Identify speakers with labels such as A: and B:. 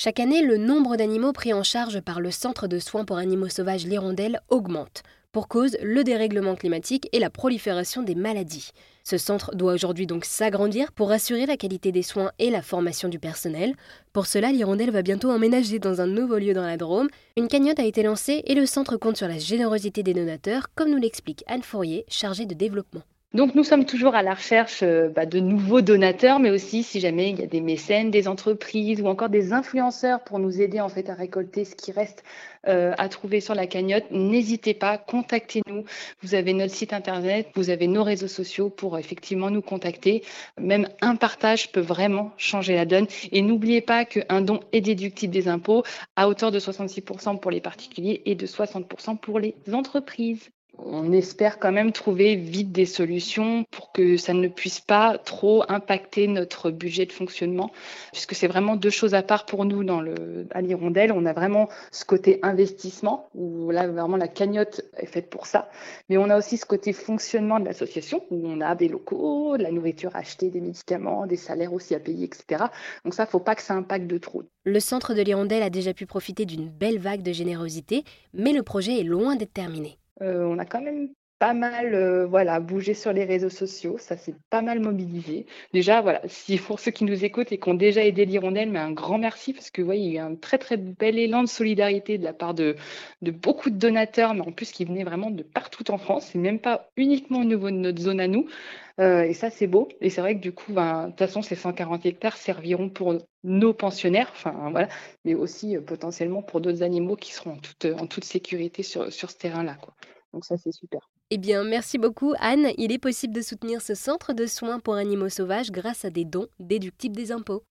A: Chaque année, le nombre d'animaux pris en charge par le Centre de soins pour animaux sauvages L'Hirondelle augmente. Pour cause, le dérèglement climatique et la prolifération des maladies. Ce centre doit aujourd'hui donc s'agrandir pour assurer la qualité des soins et la formation du personnel. Pour cela, l'Hirondelle va bientôt emménager dans un nouveau lieu dans la Drôme. Une cagnotte a été lancée et le centre compte sur la générosité des donateurs, comme nous l'explique Anne Fourier, chargée de développement.
B: Donc nous sommes toujours à la recherche euh, bah, de nouveaux donateurs, mais aussi si jamais il y a des mécènes, des entreprises ou encore des influenceurs pour nous aider en fait à récolter ce qui reste euh, à trouver sur la cagnotte, n'hésitez pas, contactez-nous. Vous avez notre site internet, vous avez nos réseaux sociaux pour effectivement nous contacter. Même un partage peut vraiment changer la donne. Et n'oubliez pas qu'un don est déductible des impôts à hauteur de 66% pour les particuliers et de 60% pour les entreprises on espère quand même trouver vite des solutions pour que ça ne puisse pas trop impacter notre budget de fonctionnement, puisque c'est vraiment deux choses à part pour nous dans le, à l'Hirondelle. On a vraiment ce côté investissement, où là, vraiment, la cagnotte est faite pour ça. Mais on a aussi ce côté fonctionnement de l'association, où on a des locaux, de la nourriture à acheter, des médicaments, des salaires aussi à payer, etc. Donc ça, faut pas que ça impacte de trop.
A: Le centre de l'Hirondelle a déjà pu profiter d'une belle vague de générosité, mais le projet est loin d'être terminé.
B: On a quand même pas mal euh, voilà, bougé sur les réseaux sociaux, ça s'est pas mal mobilisé. Déjà, voilà, si pour ceux qui nous écoutent et qui ont déjà aidé l'Hirondelle, mais un grand merci parce que voyez, il y a eu un très très bel élan de solidarité de la part de, de beaucoup de donateurs, mais en plus qui venaient vraiment de partout en France, et même pas uniquement au niveau de notre zone à nous. Euh, et ça, c'est beau. Et c'est vrai que du coup, ben, de toute façon, ces 140 hectares serviront pour nos pensionnaires, voilà, mais aussi potentiellement pour d'autres animaux qui seront en toute, en toute sécurité sur, sur ce terrain-là. Donc ça, c'est super.
A: Eh bien, merci beaucoup Anne. Il est possible de soutenir ce centre de soins pour animaux sauvages grâce à des dons déductibles des impôts.